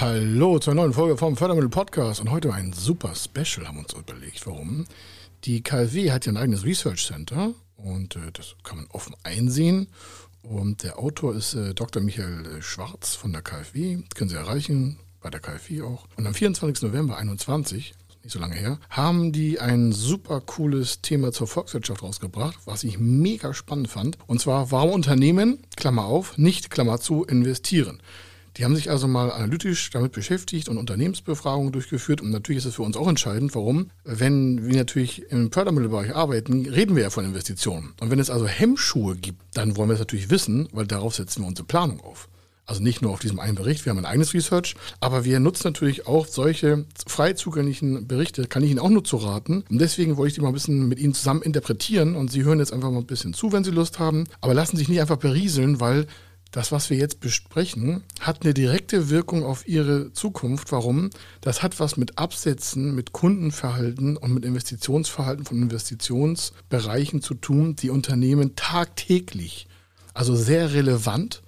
Hallo zur neuen Folge vom Fördermittel Podcast und heute ein super Special haben wir uns überlegt. Warum? Die KfW hat ja ein eigenes Research Center und äh, das kann man offen einsehen. Und der Autor ist äh, Dr. Michael äh, Schwarz von der KfW. Das können Sie erreichen, bei der KfW auch. Und am 24. November 21 nicht so lange her, haben die ein super cooles Thema zur Volkswirtschaft rausgebracht, was ich mega spannend fand. Und zwar, warum Unternehmen, Klammer auf, nicht, Klammer zu, investieren. Die haben sich also mal analytisch damit beschäftigt und Unternehmensbefragungen durchgeführt. Und natürlich ist es für uns auch entscheidend, warum. Wenn wir natürlich im Fördermittelbereich arbeiten, reden wir ja von Investitionen. Und wenn es also Hemmschuhe gibt, dann wollen wir es natürlich wissen, weil darauf setzen wir unsere Planung auf. Also nicht nur auf diesem einen Bericht, wir haben ein eigenes Research, aber wir nutzen natürlich auch solche frei zugänglichen Berichte, kann ich Ihnen auch nur zu raten. Und deswegen wollte ich die mal ein bisschen mit Ihnen zusammen interpretieren und Sie hören jetzt einfach mal ein bisschen zu, wenn Sie Lust haben. Aber lassen Sie sich nicht einfach berieseln, weil das, was wir jetzt besprechen, hat eine direkte Wirkung auf Ihre Zukunft. Warum? Das hat was mit Absätzen, mit Kundenverhalten und mit Investitionsverhalten von Investitionsbereichen zu tun, die Unternehmen tagtäglich, also sehr relevant,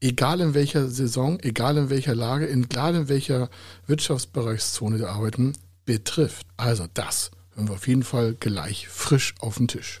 egal in welcher Saison, egal in welcher Lage, egal in welcher Wirtschaftsbereichszone wir arbeiten, betrifft. Also das hören wir auf jeden Fall gleich frisch auf den Tisch.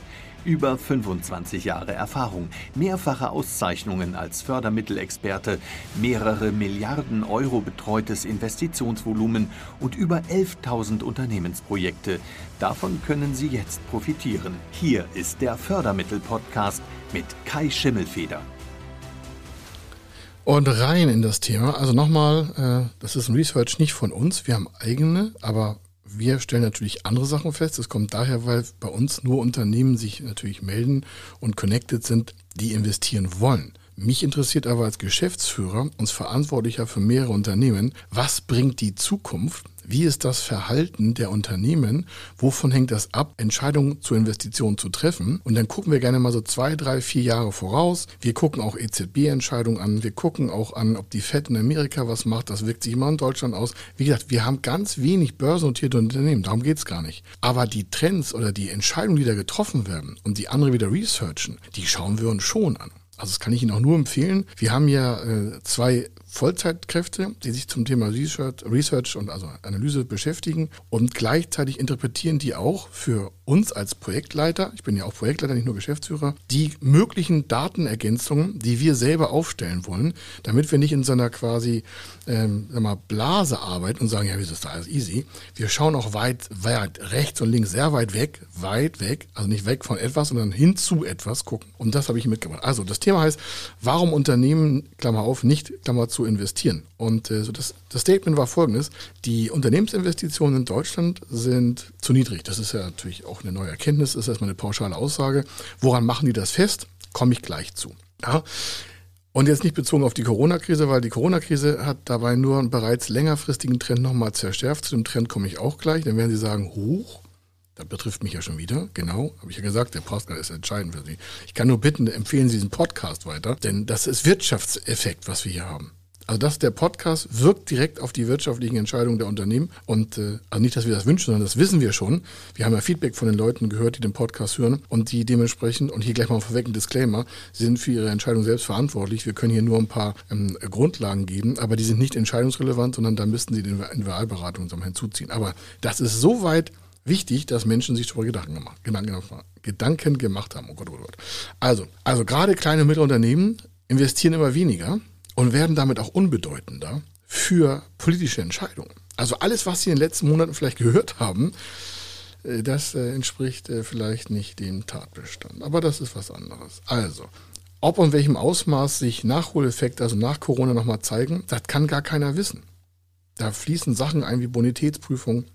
Über 25 Jahre Erfahrung, mehrfache Auszeichnungen als Fördermittelexperte, mehrere Milliarden Euro betreutes Investitionsvolumen und über 11.000 Unternehmensprojekte. Davon können Sie jetzt profitieren. Hier ist der Fördermittel-Podcast mit Kai Schimmelfeder. Und rein in das Thema. Also nochmal, äh, das ist ein Research nicht von uns. Wir haben eigene, aber wir stellen natürlich andere Sachen fest. Das kommt daher, weil bei uns nur Unternehmen sich natürlich melden und connected sind, die investieren wollen. Mich interessiert aber als Geschäftsführer, uns Verantwortlicher für mehrere Unternehmen, was bringt die Zukunft? Wie ist das Verhalten der Unternehmen? Wovon hängt das ab, Entscheidungen zur Investition zu treffen? Und dann gucken wir gerne mal so zwei, drei, vier Jahre voraus. Wir gucken auch EZB-Entscheidungen an. Wir gucken auch an, ob die FED in Amerika was macht. Das wirkt sich immer in Deutschland aus. Wie gesagt, wir haben ganz wenig börsennotierte Unternehmen. Darum geht es gar nicht. Aber die Trends oder die Entscheidungen, die da getroffen werden und die andere wieder researchen, die schauen wir uns schon an. Also das kann ich Ihnen auch nur empfehlen. Wir haben ja äh, zwei Vollzeitkräfte, die sich zum Thema Research, Research und also Analyse beschäftigen und gleichzeitig interpretieren die auch für uns als Projektleiter, ich bin ja auch Projektleiter, nicht nur Geschäftsführer, die möglichen Datenergänzungen, die wir selber aufstellen wollen, damit wir nicht in so einer quasi ähm, mal, Blase arbeiten und sagen, ja, wieso ist das alles easy? Wir schauen auch weit, weit rechts und links sehr weit weg, weit weg, also nicht weg von etwas, sondern hin zu etwas gucken. Und das habe ich mitgebracht. Also das Thema heißt, warum Unternehmen, Klammer auf, nicht, Klammer zu investieren. Und äh, so das, das Statement war folgendes. Die Unternehmensinvestitionen in Deutschland sind zu niedrig. Das ist ja natürlich auch eine neue Erkenntnis, ist erstmal eine pauschale Aussage. Woran machen die das fest? Komme ich gleich zu. Ja. Und jetzt nicht bezogen auf die Corona-Krise, weil die Corona-Krise hat dabei nur einen bereits längerfristigen Trend nochmal zerstärkt. Zu dem Trend komme ich auch gleich. Dann werden Sie sagen, hoch, das betrifft mich ja schon wieder. Genau, habe ich ja gesagt, der Podcast ist entscheidend für Sie. Ich kann nur bitten, empfehlen Sie diesen Podcast weiter, denn das ist Wirtschaftseffekt, was wir hier haben. Also das, der Podcast wirkt direkt auf die wirtschaftlichen Entscheidungen der Unternehmen. Und äh, also nicht, dass wir das wünschen, sondern das wissen wir schon. Wir haben ja Feedback von den Leuten gehört, die den Podcast hören und die dementsprechend, und hier gleich mal vorweg ein Disclaimer, sind für ihre Entscheidung selbst verantwortlich. Wir können hier nur ein paar ähm, Grundlagen geben, aber die sind nicht entscheidungsrelevant, sondern da müssten sie den Individualberatung hinzuziehen. Aber das ist so weit wichtig, dass Menschen sich darüber Gedanken gemacht, Gedanken, Gedanken gemacht haben. Oh Gott, oh Gott. Also, also gerade kleine und mittlere Unternehmen investieren immer weniger und werden damit auch unbedeutender für politische Entscheidungen. Also alles, was Sie in den letzten Monaten vielleicht gehört haben, äh, das äh, entspricht äh, vielleicht nicht dem Tatbestand. Aber das ist was anderes. Also, ob und welchem Ausmaß sich Nachholeffekte, also nach Corona nochmal zeigen, das kann gar keiner wissen. Da fließen Sachen ein wie Bonitätsprüfung,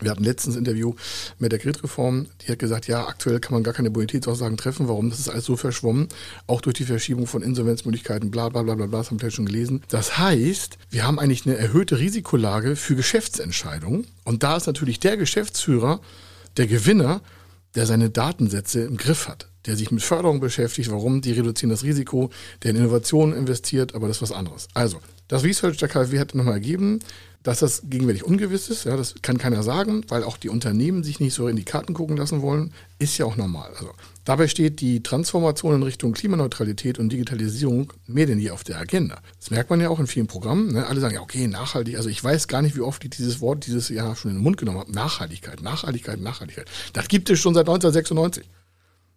Wir hatten letztens ein Interview mit der Gridreform, die hat gesagt, ja, aktuell kann man gar keine Bonitätsaussagen treffen. Warum? Das ist alles so verschwommen. Auch durch die Verschiebung von Insolvenzmöglichkeiten, bla bla bla bla bla, das haben wir vielleicht schon gelesen. Das heißt, wir haben eigentlich eine erhöhte Risikolage für Geschäftsentscheidungen. Und da ist natürlich der Geschäftsführer, der Gewinner, der seine Datensätze im Griff hat, der sich mit Förderung beschäftigt. Warum? Die reduzieren das Risiko, der in Innovationen investiert, aber das ist was anderes. Also, das Research der KfW hat nochmal ergeben, dass das gegenwärtig ungewiss ist. Ja, das kann keiner sagen, weil auch die Unternehmen sich nicht so in die Karten gucken lassen wollen. Ist ja auch normal. Also, dabei steht die Transformation in Richtung Klimaneutralität und Digitalisierung mehr denn je auf der Agenda. Das merkt man ja auch in vielen Programmen. Ne? Alle sagen ja, okay, nachhaltig. Also ich weiß gar nicht, wie oft ich dieses Wort dieses Jahr schon in den Mund genommen habe. Nachhaltigkeit, Nachhaltigkeit, Nachhaltigkeit. Das gibt es schon seit 1996.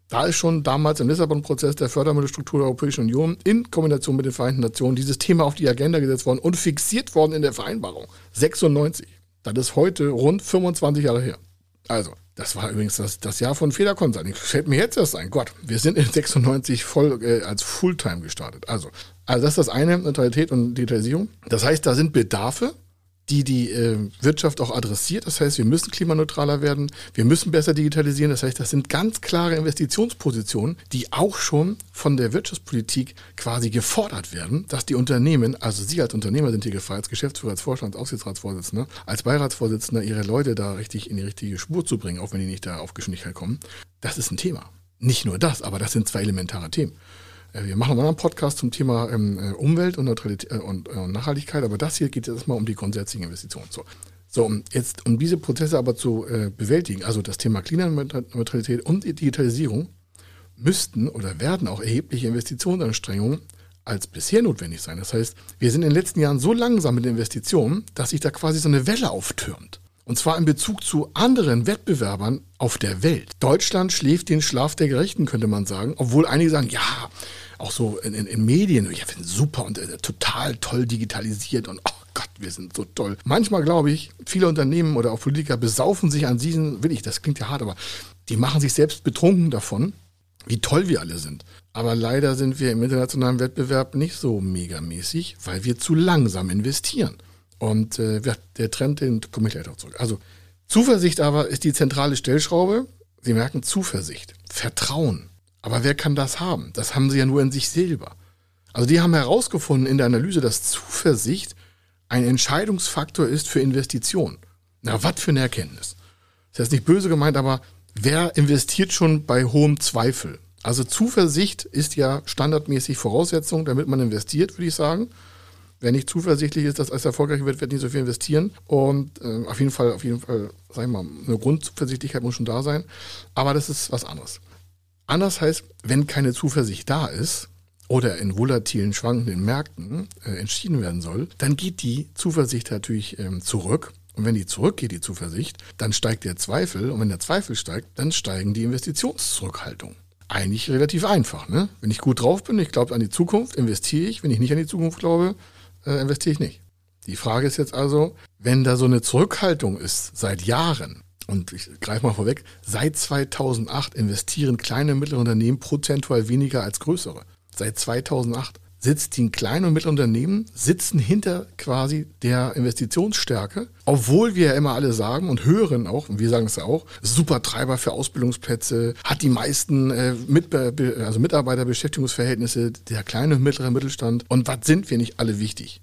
Da ist schon damals im Lissabon-Prozess der Fördermittelstruktur der Europäischen Union in Kombination mit den Vereinten Nationen dieses Thema auf die Agenda gesetzt worden und fixiert worden in der Vereinbarung. 96. Das ist heute rund 25 Jahre her. Also, das war übrigens das, das Jahr von Feder Consulting. Fällt mir jetzt erst ein. Gott, wir sind in 96 voll äh, als Fulltime gestartet. Also, also das ist das eine, Neutralität und Digitalisierung. Das heißt, da sind Bedarfe, die die äh, Wirtschaft auch adressiert. Das heißt, wir müssen klimaneutraler werden, wir müssen besser digitalisieren. Das heißt, das sind ganz klare Investitionspositionen, die auch schon von der Wirtschaftspolitik quasi gefordert werden, dass die Unternehmen, also Sie als Unternehmer sind hier gefragt, als Geschäftsführer, als Vorstand, als Aufsichtsratsvorsitzender, als Beiratsvorsitzender, Ihre Leute da richtig in die richtige Spur zu bringen, auch wenn die nicht da auf Geschwindigkeit kommen. Das ist ein Thema. Nicht nur das, aber das sind zwei elementare Themen. Äh, wir machen einen anderen Podcast zum Thema ähm, äh, Umwelt und, äh, und, äh, Nachhaltigkeit, aber das hier geht jetzt erstmal um die grundsätzlichen Investitionen. So. So, um jetzt, um diese Prozesse aber zu äh, bewältigen, also das Thema Klimaneutralität und Digitalisierung, müssten oder werden auch erhebliche Investitionsanstrengungen als bisher notwendig sein. Das heißt, wir sind in den letzten Jahren so langsam mit Investitionen, dass sich da quasi so eine Welle auftürmt. Und zwar in Bezug zu anderen Wettbewerbern auf der Welt. Deutschland schläft den Schlaf der Gerechten, könnte man sagen. Obwohl einige sagen, ja, auch so in, in, in Medien, ich finde super und äh, total toll digitalisiert und oh Gott, wir sind so toll. Manchmal glaube ich, viele Unternehmen oder auch Politiker besaufen sich an diesen, will ich, das klingt ja hart, aber die machen sich selbst betrunken davon, wie toll wir alle sind. Aber leider sind wir im internationalen Wettbewerb nicht so megamäßig, weil wir zu langsam investieren. Und äh, der Trend, den komme ich gleich noch zurück. Also Zuversicht aber ist die zentrale Stellschraube. Sie merken Zuversicht, Vertrauen. Aber wer kann das haben? Das haben sie ja nur in sich selber. Also die haben herausgefunden in der Analyse, dass Zuversicht ein Entscheidungsfaktor ist für Investitionen. Na, was für eine Erkenntnis. Das ist nicht böse gemeint, aber wer investiert schon bei hohem Zweifel? Also Zuversicht ist ja standardmäßig Voraussetzung, damit man investiert, würde ich sagen. Wer nicht zuversichtlich ist, dass es erfolgreich wird, wird nicht so viel investieren. Und äh, auf jeden Fall, auf jeden Fall, sag ich mal, eine Grundzuversichtlichkeit muss schon da sein. Aber das ist was anderes. Anders heißt, wenn keine Zuversicht da ist oder in volatilen, schwankenden Märkten äh, entschieden werden soll, dann geht die Zuversicht natürlich ähm, zurück. Und wenn die zurückgeht, die Zuversicht, dann steigt der Zweifel. Und wenn der Zweifel steigt, dann steigen die Investitionszurückhaltungen eigentlich relativ einfach. Ne? Wenn ich gut drauf bin, ich glaube an die Zukunft, investiere ich. Wenn ich nicht an die Zukunft glaube, äh, investiere ich nicht. Die Frage ist jetzt also, wenn da so eine Zurückhaltung ist seit Jahren, und ich greife mal vorweg, seit 2008 investieren kleine und mittlere Unternehmen prozentual weniger als größere. Seit 2008 sitzt die kleinen und mittleren Unternehmen, sitzen hinter quasi der Investitionsstärke, obwohl wir ja immer alle sagen und hören auch, und wir sagen es ja auch, super Treiber für Ausbildungsplätze, hat die meisten äh, mit, also Mitarbeiterbeschäftigungsverhältnisse, der kleine und mittlere Mittelstand. Und was sind wir nicht alle wichtig?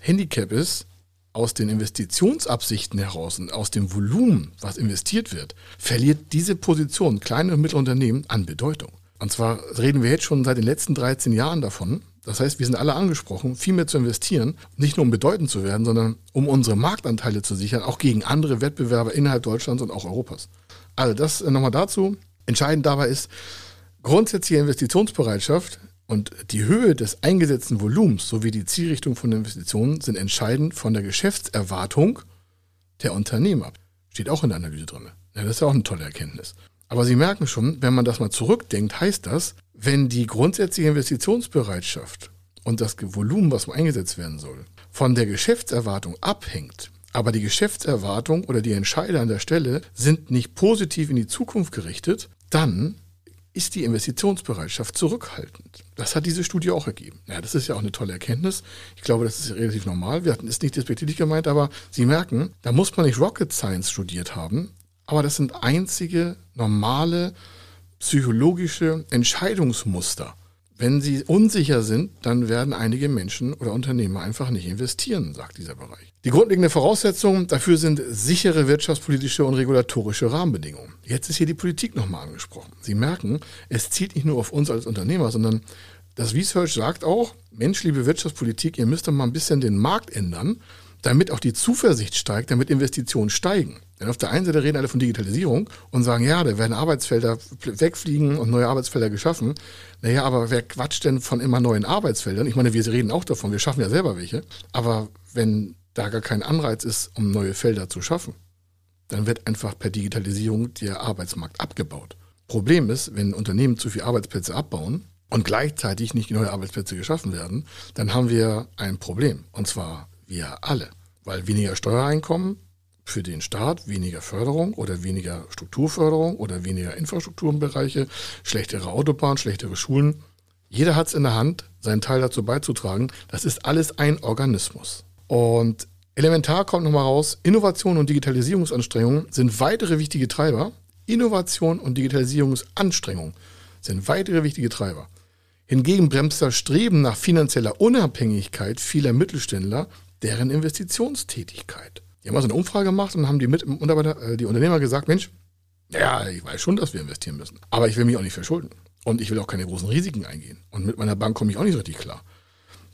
Handicap ist, aus den Investitionsabsichten heraus und aus dem Volumen, was investiert wird, verliert diese Position kleine und mittlere Unternehmen an Bedeutung. Und zwar reden wir jetzt schon seit den letzten 13 Jahren davon, das heißt, wir sind alle angesprochen, viel mehr zu investieren, nicht nur um bedeutend zu werden, sondern um unsere Marktanteile zu sichern, auch gegen andere Wettbewerber innerhalb Deutschlands und auch Europas. Also das äh, nochmal dazu. Entscheidend dabei ist, grundsätzliche Investitionsbereitschaft und die Höhe des eingesetzten Volumens sowie die Zielrichtung von Investitionen sind entscheidend von der Geschäftserwartung der Unternehmer. Steht auch in der Analyse drin. Ja, das ist ja auch eine tolle Erkenntnis. Aber Sie merken schon, wenn man das mal zurückdenkt, heißt das, wenn die grundsätzliche Investitionsbereitschaft und das Volumen, was eingesetzt werden soll, von der Geschäftserwartung abhängt, aber die Geschäftserwartung oder die Entscheider an der Stelle sind nicht positiv in die Zukunft gerichtet, dann ist die Investitionsbereitschaft zurückhaltend. Das hat diese Studie auch ergeben. Ja, das ist ja auch eine tolle Erkenntnis. Ich glaube, das ist relativ normal. Wir hatten es nicht despektierlich gemeint, aber Sie merken, da muss man nicht Rocket Science studiert haben, aber das sind einzige normale psychologische Entscheidungsmuster. Wenn sie unsicher sind, dann werden einige Menschen oder Unternehmer einfach nicht investieren, sagt dieser Bereich. Die grundlegende Voraussetzung dafür sind sichere wirtschaftspolitische und regulatorische Rahmenbedingungen. Jetzt ist hier die Politik nochmal angesprochen. Sie merken, es zielt nicht nur auf uns als Unternehmer, sondern das Research sagt auch, Mensch, liebe Wirtschaftspolitik, ihr müsst doch mal ein bisschen den Markt ändern, damit auch die Zuversicht steigt, damit Investitionen steigen. Denn auf der einen Seite reden alle von Digitalisierung und sagen, ja, da werden Arbeitsfelder wegfliegen und neue Arbeitsfelder geschaffen. Naja, aber wer quatscht denn von immer neuen Arbeitsfeldern? Ich meine, wir reden auch davon, wir schaffen ja selber welche. Aber wenn da gar kein Anreiz ist, um neue Felder zu schaffen, dann wird einfach per Digitalisierung der Arbeitsmarkt abgebaut. Problem ist, wenn Unternehmen zu viele Arbeitsplätze abbauen und gleichzeitig nicht neue Arbeitsplätze geschaffen werden, dann haben wir ein Problem. Und zwar wir alle. Weil weniger Steuereinkommen für den Staat, weniger Förderung oder weniger Strukturförderung oder weniger Infrastrukturbereiche, schlechtere Autobahnen, schlechtere Schulen. Jeder hat es in der Hand, seinen Teil dazu beizutragen. Das ist alles ein Organismus. Und elementar kommt nochmal raus, Innovation und Digitalisierungsanstrengungen sind weitere wichtige Treiber. Innovation und Digitalisierungsanstrengungen sind weitere wichtige Treiber. Hingegen bremst das Streben nach finanzieller Unabhängigkeit vieler Mittelständler deren Investitionstätigkeit. Die haben also eine Umfrage gemacht und haben die, Mit äh, die Unternehmer gesagt, Mensch, ja, ich weiß schon, dass wir investieren müssen, aber ich will mich auch nicht verschulden. Und ich will auch keine großen Risiken eingehen. Und mit meiner Bank komme ich auch nicht so richtig klar.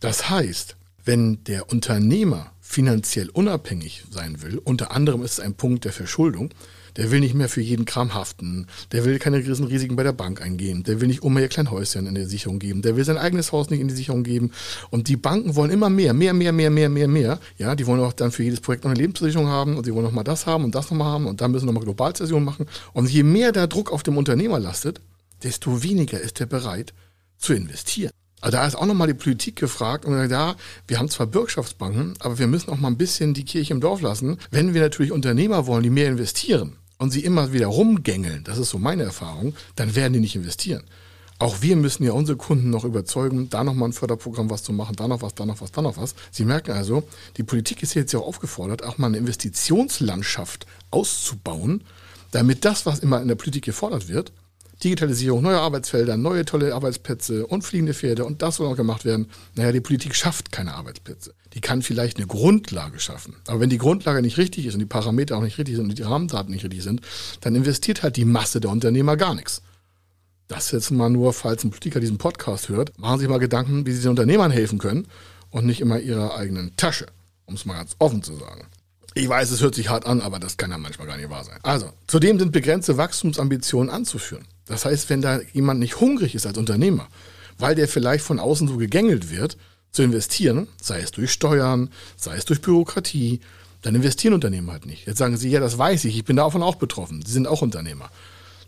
Das heißt, wenn der Unternehmer finanziell unabhängig sein will, unter anderem ist es ein Punkt der Verschuldung, der will nicht mehr für jeden Kram haften. Der will keine riesen Risiken bei der Bank eingehen. Der will nicht um ihr klein Häuschen in der Sicherung geben. Der will sein eigenes Haus nicht in die Sicherung geben. Und die Banken wollen immer mehr, mehr, mehr, mehr, mehr, mehr, mehr. Ja, die wollen auch dann für jedes Projekt noch eine Lebensversicherung haben und sie wollen noch mal das haben und das noch mal haben und dann müssen noch mal Globalzession machen. Und je mehr der Druck auf dem Unternehmer lastet, desto weniger ist er bereit zu investieren. Also da ist auch nochmal die Politik gefragt und sagt, ja, wir haben zwar Bürgschaftsbanken, aber wir müssen auch mal ein bisschen die Kirche im Dorf lassen. Wenn wir natürlich Unternehmer wollen, die mehr investieren, und sie immer wieder rumgängeln, das ist so meine Erfahrung, dann werden die nicht investieren. Auch wir müssen ja unsere Kunden noch überzeugen, da nochmal ein Förderprogramm was zu machen, da noch was, da noch was, da noch was. Sie merken also, die Politik ist jetzt ja auch aufgefordert, auch mal eine Investitionslandschaft auszubauen, damit das, was immer in der Politik gefordert wird, Digitalisierung, neue Arbeitsfelder, neue tolle Arbeitsplätze und fliegende Pferde und das soll auch gemacht werden. Naja, die Politik schafft keine Arbeitsplätze. Die kann vielleicht eine Grundlage schaffen. Aber wenn die Grundlage nicht richtig ist und die Parameter auch nicht richtig sind und die Rahmendaten nicht richtig sind, dann investiert halt die Masse der Unternehmer gar nichts. Das jetzt mal nur, falls ein Politiker diesen Podcast hört, machen Sie sich mal Gedanken, wie Sie den Unternehmern helfen können und nicht immer ihrer eigenen Tasche, um es mal ganz offen zu sagen. Ich weiß, es hört sich hart an, aber das kann ja manchmal gar nicht wahr sein. Also, zudem sind begrenzte Wachstumsambitionen anzuführen. Das heißt, wenn da jemand nicht hungrig ist als Unternehmer, weil der vielleicht von außen so gegängelt wird, zu investieren, sei es durch Steuern, sei es durch Bürokratie, dann investieren Unternehmen halt nicht. Jetzt sagen sie, ja, das weiß ich, ich bin davon auch betroffen. Sie sind auch Unternehmer.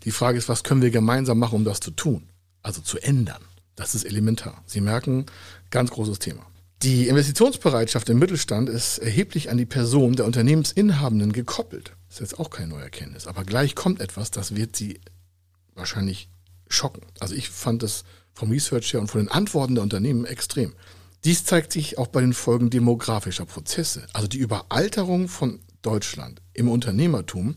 Die Frage ist, was können wir gemeinsam machen, um das zu tun? Also zu ändern. Das ist elementar. Sie merken, ganz großes Thema. Die Investitionsbereitschaft im Mittelstand ist erheblich an die Person der Unternehmensinhabenden gekoppelt. Das ist jetzt auch keine neue Erkenntnis. Aber gleich kommt etwas, das wird sie wahrscheinlich schocken. Also ich fand das vom Research her und von den Antworten der Unternehmen extrem. Dies zeigt sich auch bei den Folgen demografischer Prozesse. Also die Überalterung von Deutschland im Unternehmertum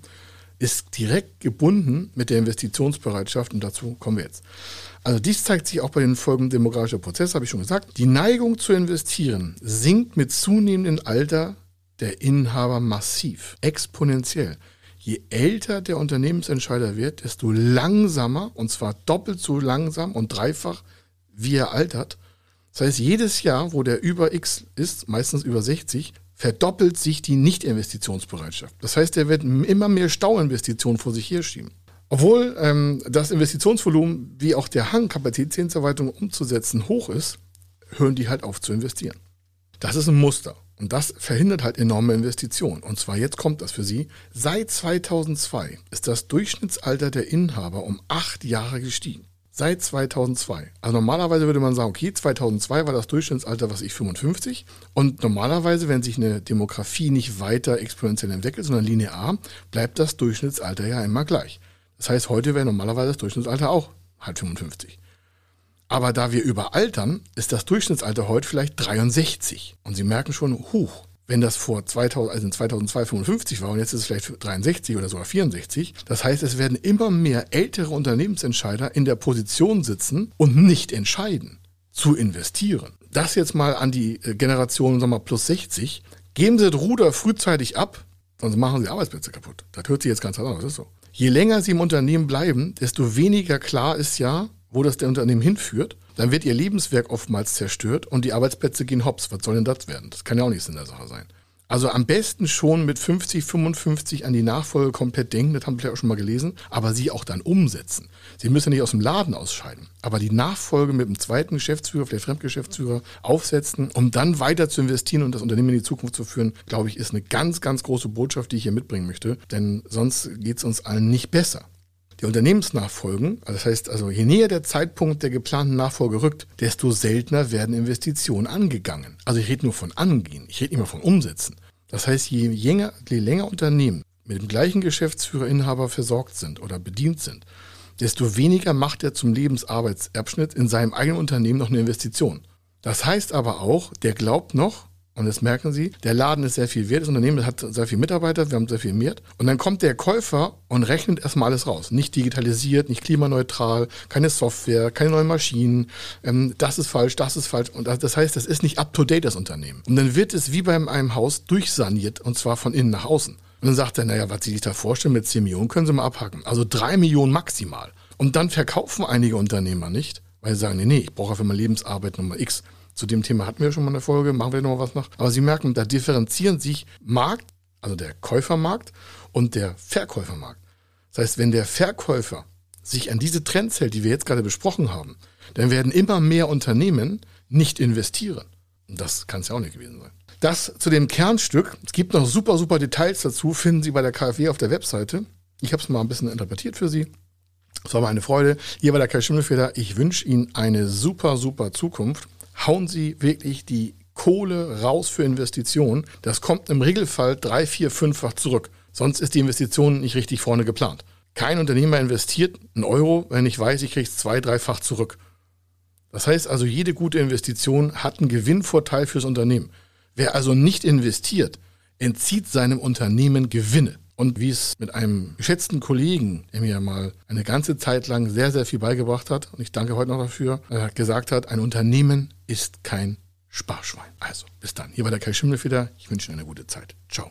ist direkt gebunden mit der Investitionsbereitschaft und dazu kommen wir jetzt. Also dies zeigt sich auch bei den Folgen demografischer Prozesse, habe ich schon gesagt. Die Neigung zu investieren sinkt mit zunehmendem Alter der Inhaber massiv, exponentiell. Je älter der Unternehmensentscheider wird, desto langsamer, und zwar doppelt so langsam und dreifach, wie er altert. Das heißt, jedes Jahr, wo der über X ist, meistens über 60, verdoppelt sich die Nicht-Investitionsbereitschaft. Das heißt, er wird immer mehr Stauinvestitionen vor sich herschieben. Obwohl ähm, das Investitionsvolumen wie auch der Hang, Kapazitätserweiterung umzusetzen, hoch ist, hören die halt auf zu investieren. Das ist ein Muster. Und das verhindert halt enorme Investitionen. Und zwar jetzt kommt das für Sie. Seit 2002 ist das Durchschnittsalter der Inhaber um acht Jahre gestiegen. Seit 2002. Also normalerweise würde man sagen, okay, 2002 war das Durchschnittsalter, was ich 55. Und normalerweise, wenn sich eine Demografie nicht weiter exponentiell entwickelt, sondern linear, bleibt das Durchschnittsalter ja immer gleich. Das heißt, heute wäre normalerweise das Durchschnittsalter auch halt 55. Aber da wir überaltern, ist das Durchschnittsalter heute vielleicht 63. Und Sie merken schon, huch, wenn das vor 2000, also in 2002 55 war und jetzt ist es vielleicht 63 oder sogar 64. Das heißt, es werden immer mehr ältere Unternehmensentscheider in der Position sitzen und nicht entscheiden, zu investieren. Das jetzt mal an die äh, Generation, sagen wir mal, plus 60. Geben Sie das Ruder frühzeitig ab, sonst machen Sie Arbeitsplätze kaputt. Das hört sich jetzt ganz anders, das ist so. Je länger Sie im Unternehmen bleiben, desto weniger klar ist ja, wo das der Unternehmen hinführt. Dann wird Ihr Lebenswerk oftmals zerstört und die Arbeitsplätze gehen hops. Was soll denn das werden? Das kann ja auch nichts in der Sache sein. Also am besten schon mit 50, 55 an die Nachfolge komplett denken, das haben wir vielleicht auch schon mal gelesen, aber sie auch dann umsetzen. Sie müssen nicht aus dem Laden ausscheiden, aber die Nachfolge mit dem zweiten Geschäftsführer, vielleicht Fremdgeschäftsführer aufsetzen, um dann weiter zu investieren und das Unternehmen in die Zukunft zu führen, glaube ich, ist eine ganz, ganz große Botschaft, die ich hier mitbringen möchte, denn sonst geht es uns allen nicht besser. Die Unternehmensnachfolgen, also das heißt also, je näher der Zeitpunkt der geplanten Nachfolge rückt, desto seltener werden Investitionen angegangen. Also ich rede nur von angehen, ich rede nicht mehr von umsetzen. Das heißt, je länger, je länger Unternehmen mit dem gleichen Geschäftsführer, Inhaber versorgt sind oder bedient sind, desto weniger macht er zum Lebensarbeitserbschnitt in seinem eigenen Unternehmen noch eine Investition. Das heißt aber auch, der glaubt noch, und das merken Sie, der Laden ist sehr viel wert, das Unternehmen hat sehr viele Mitarbeiter, wir haben sehr viel Wert. Und dann kommt der Käufer und rechnet erstmal alles raus. Nicht digitalisiert, nicht klimaneutral, keine Software, keine neuen Maschinen. Ähm, das ist falsch, das ist falsch. Und das heißt, das ist nicht up-to-date, das Unternehmen. Und dann wird es wie bei einem Haus durchsaniert, und zwar von innen nach außen. Und dann sagt er, naja, was Sie sich da vorstellen, mit 10 Millionen können Sie mal abhacken. Also 3 Millionen maximal. Und dann verkaufen einige Unternehmer nicht, weil sie sagen, nee, nee, ich brauche für meine Lebensarbeit Nummer X. Zu dem Thema hatten wir schon mal eine Folge, machen wir noch was nach. Aber Sie merken, da differenzieren sich Markt, also der Käufermarkt und der Verkäufermarkt. Das heißt, wenn der Verkäufer sich an diese Trends hält, die wir jetzt gerade besprochen haben, dann werden immer mehr Unternehmen nicht investieren. Und das kann es ja auch nicht gewesen sein. Das zu dem Kernstück. Es gibt noch super, super Details dazu, finden Sie bei der KfW auf der Webseite. Ich habe es mal ein bisschen interpretiert für Sie. Es war mir eine Freude. Hier war der Kai Schimmelfeder. Ich wünsche Ihnen eine super, super Zukunft hauen Sie wirklich die Kohle raus für Investitionen. Das kommt im Regelfall drei, vier, fünffach zurück. Sonst ist die Investition nicht richtig vorne geplant. Kein Unternehmer investiert einen Euro, wenn ich weiß, ich kriege es zwei, dreifach zurück. Das heißt also, jede gute Investition hat einen Gewinnvorteil fürs Unternehmen. Wer also nicht investiert, entzieht seinem Unternehmen Gewinne. Und wie es mit einem geschätzten Kollegen, der mir mal eine ganze Zeit lang sehr, sehr viel beigebracht hat, und ich danke heute noch dafür, äh, gesagt hat, ein Unternehmen ist kein Sparschwein. Also, bis dann. Hier war der Kai Schimmelfeder. Ich wünsche Ihnen eine gute Zeit. Ciao.